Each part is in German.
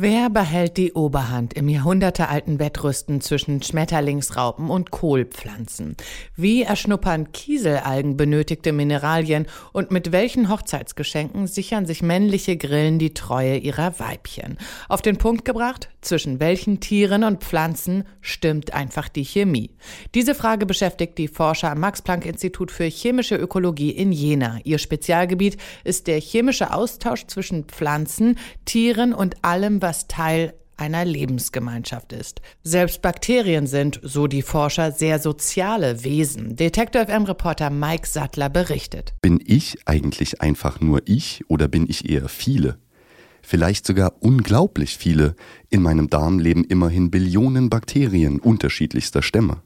Wer behält die Oberhand im jahrhundertealten Wettrüsten zwischen Schmetterlingsraupen und Kohlpflanzen? Wie erschnuppern Kieselalgen benötigte Mineralien und mit welchen Hochzeitsgeschenken sichern sich männliche Grillen die Treue ihrer Weibchen? Auf den Punkt gebracht, zwischen welchen Tieren und Pflanzen stimmt einfach die Chemie? Diese Frage beschäftigt die Forscher am Max-Planck-Institut für chemische Ökologie in Jena. Ihr Spezialgebiet ist der chemische Austausch zwischen Pflanzen, Tieren und allem, was Teil einer Lebensgemeinschaft ist. Selbst Bakterien sind, so die Forscher, sehr soziale Wesen. Detektor FM-Reporter Mike Sattler berichtet. Bin ich eigentlich einfach nur ich oder bin ich eher viele? Vielleicht sogar unglaublich viele. In meinem Darm leben immerhin Billionen Bakterien unterschiedlichster Stämme.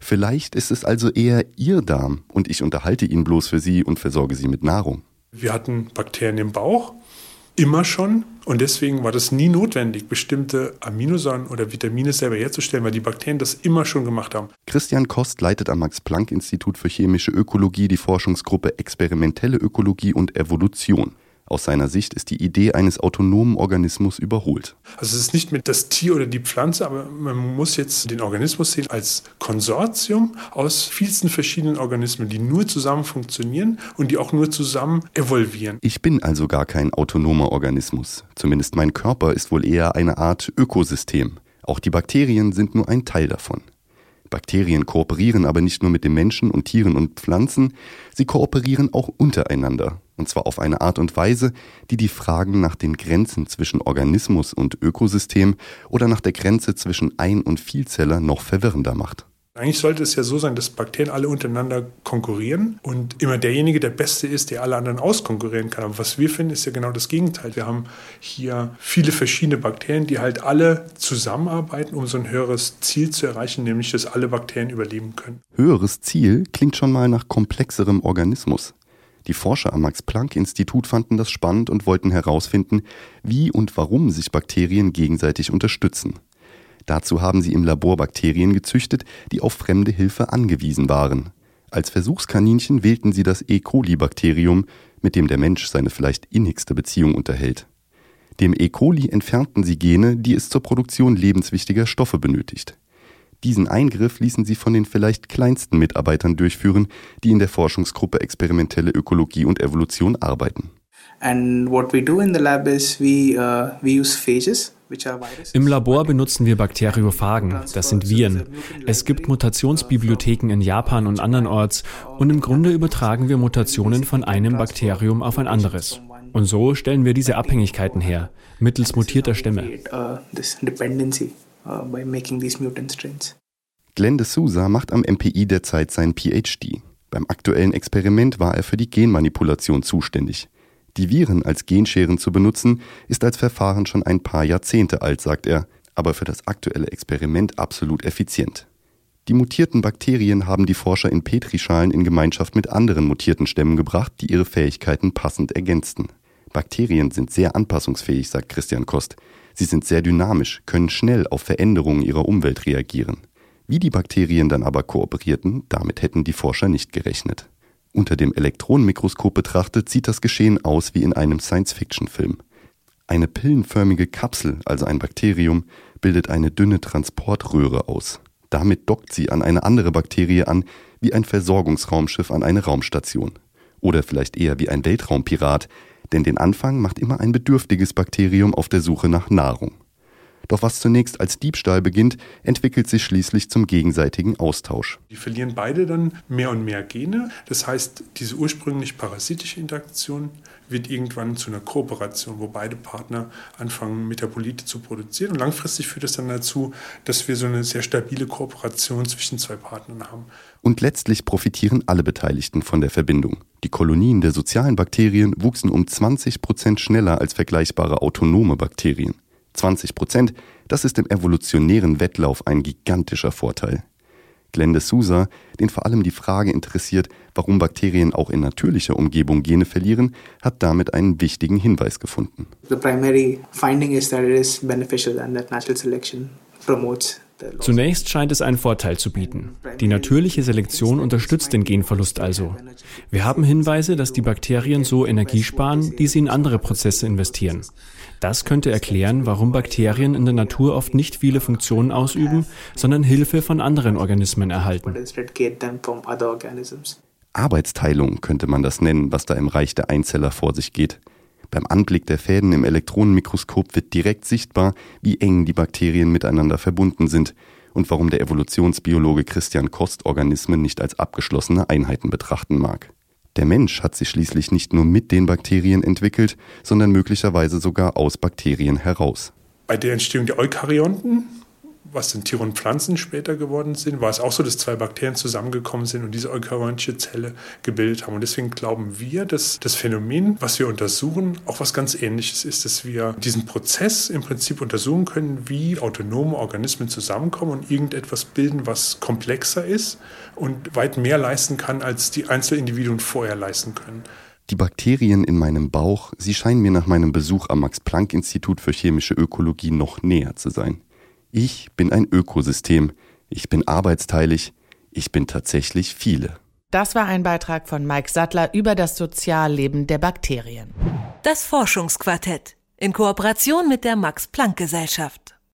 Vielleicht ist es also eher Ihr Darm und ich unterhalte ihn bloß für Sie und versorge Sie mit Nahrung. Wir hatten Bakterien im Bauch immer schon. Und deswegen war das nie notwendig, bestimmte Aminosäuren oder Vitamine selber herzustellen, weil die Bakterien das immer schon gemacht haben. Christian Kost leitet am Max-Planck-Institut für chemische Ökologie die Forschungsgruppe Experimentelle Ökologie und Evolution. Aus seiner Sicht ist die Idee eines autonomen Organismus überholt. Also es ist nicht mehr das Tier oder die Pflanze, aber man muss jetzt den Organismus sehen als Konsortium aus vielsten verschiedenen Organismen, die nur zusammen funktionieren und die auch nur zusammen evolvieren. Ich bin also gar kein autonomer Organismus. Zumindest mein Körper ist wohl eher eine Art Ökosystem. Auch die Bakterien sind nur ein Teil davon. Bakterien kooperieren aber nicht nur mit den Menschen und Tieren und Pflanzen, sie kooperieren auch untereinander und zwar auf eine Art und Weise, die die Fragen nach den Grenzen zwischen Organismus und Ökosystem oder nach der Grenze zwischen Ein- und Vielzeller noch verwirrender macht. Eigentlich sollte es ja so sein, dass Bakterien alle untereinander konkurrieren und immer derjenige der Beste ist, der alle anderen auskonkurrieren kann. Aber was wir finden, ist ja genau das Gegenteil. Wir haben hier viele verschiedene Bakterien, die halt alle zusammenarbeiten, um so ein höheres Ziel zu erreichen, nämlich dass alle Bakterien überleben können. Höheres Ziel klingt schon mal nach komplexerem Organismus. Die Forscher am Max-Planck-Institut fanden das spannend und wollten herausfinden, wie und warum sich Bakterien gegenseitig unterstützen. Dazu haben sie im Labor Bakterien gezüchtet, die auf fremde Hilfe angewiesen waren. Als Versuchskaninchen wählten sie das E. coli-Bakterium, mit dem der Mensch seine vielleicht innigste Beziehung unterhält. Dem E. coli entfernten sie Gene, die es zur Produktion lebenswichtiger Stoffe benötigt. Diesen Eingriff ließen sie von den vielleicht kleinsten Mitarbeitern durchführen, die in der Forschungsgruppe Experimentelle Ökologie und Evolution arbeiten. And what we do in the lab is we, uh, we use phages. Im Labor benutzen wir Bakteriophagen, das sind Viren. Es gibt Mutationsbibliotheken in Japan und andernorts und im Grunde übertragen wir Mutationen von einem Bakterium auf ein anderes. Und so stellen wir diese Abhängigkeiten her, mittels mutierter Stämme. By making these mutant strains. Glenn de Souza macht am MPI derzeit sein PhD. Beim aktuellen Experiment war er für die Genmanipulation zuständig. Die Viren als Genscheren zu benutzen, ist als Verfahren schon ein paar Jahrzehnte alt, sagt er, aber für das aktuelle Experiment absolut effizient. Die mutierten Bakterien haben die Forscher in Petrischalen in Gemeinschaft mit anderen mutierten Stämmen gebracht, die ihre Fähigkeiten passend ergänzten. Bakterien sind sehr anpassungsfähig, sagt Christian Kost. Sie sind sehr dynamisch, können schnell auf Veränderungen ihrer Umwelt reagieren. Wie die Bakterien dann aber kooperierten, damit hätten die Forscher nicht gerechnet. Unter dem Elektronenmikroskop betrachtet sieht das Geschehen aus wie in einem Science-Fiction-Film. Eine pillenförmige Kapsel, also ein Bakterium, bildet eine dünne Transportröhre aus. Damit dockt sie an eine andere Bakterie an, wie ein Versorgungsraumschiff an eine Raumstation. Oder vielleicht eher wie ein Weltraumpirat, denn den Anfang macht immer ein bedürftiges Bakterium auf der Suche nach Nahrung. Doch was zunächst als Diebstahl beginnt, entwickelt sich schließlich zum gegenseitigen Austausch. Die verlieren beide dann mehr und mehr Gene. Das heißt, diese ursprünglich parasitische Interaktion wird irgendwann zu einer Kooperation, wo beide Partner anfangen, Metabolite zu produzieren. Und langfristig führt es dann dazu, dass wir so eine sehr stabile Kooperation zwischen zwei Partnern haben. Und letztlich profitieren alle Beteiligten von der Verbindung. Die Kolonien der sozialen Bakterien wuchsen um 20 Prozent schneller als vergleichbare autonome Bakterien. 20 Prozent, das ist im evolutionären Wettlauf ein gigantischer Vorteil. Glenn de Souza, den vor allem die Frage interessiert, warum Bakterien auch in natürlicher Umgebung Gene verlieren, hat damit einen wichtigen Hinweis gefunden. The primary finding is that it is beneficial and that natural selection promotes Zunächst scheint es einen Vorteil zu bieten. Die natürliche Selektion unterstützt den Genverlust also. Wir haben Hinweise, dass die Bakterien so Energie sparen, die sie in andere Prozesse investieren. Das könnte erklären, warum Bakterien in der Natur oft nicht viele Funktionen ausüben, sondern Hilfe von anderen Organismen erhalten. Arbeitsteilung könnte man das nennen, was da im Reich der Einzeller vor sich geht. Beim Anblick der Fäden im Elektronenmikroskop wird direkt sichtbar, wie eng die Bakterien miteinander verbunden sind und warum der Evolutionsbiologe Christian Kost Organismen nicht als abgeschlossene Einheiten betrachten mag. Der Mensch hat sich schließlich nicht nur mit den Bakterien entwickelt, sondern möglicherweise sogar aus Bakterien heraus. Bei der Entstehung der Eukaryonten was in Tiere und Pflanzen später geworden sind, war es auch so, dass zwei Bakterien zusammengekommen sind und diese eukaryotische Zelle gebildet haben. Und deswegen glauben wir, dass das Phänomen, was wir untersuchen, auch was ganz Ähnliches ist, dass wir diesen Prozess im Prinzip untersuchen können, wie autonome Organismen zusammenkommen und irgendetwas bilden, was komplexer ist und weit mehr leisten kann, als die Einzelindividuen vorher leisten können. Die Bakterien in meinem Bauch, sie scheinen mir nach meinem Besuch am Max-Planck-Institut für chemische Ökologie noch näher zu sein. Ich bin ein Ökosystem. Ich bin arbeitsteilig. Ich bin tatsächlich viele. Das war ein Beitrag von Mike Sattler über das Sozialleben der Bakterien. Das Forschungsquartett in Kooperation mit der Max Planck Gesellschaft.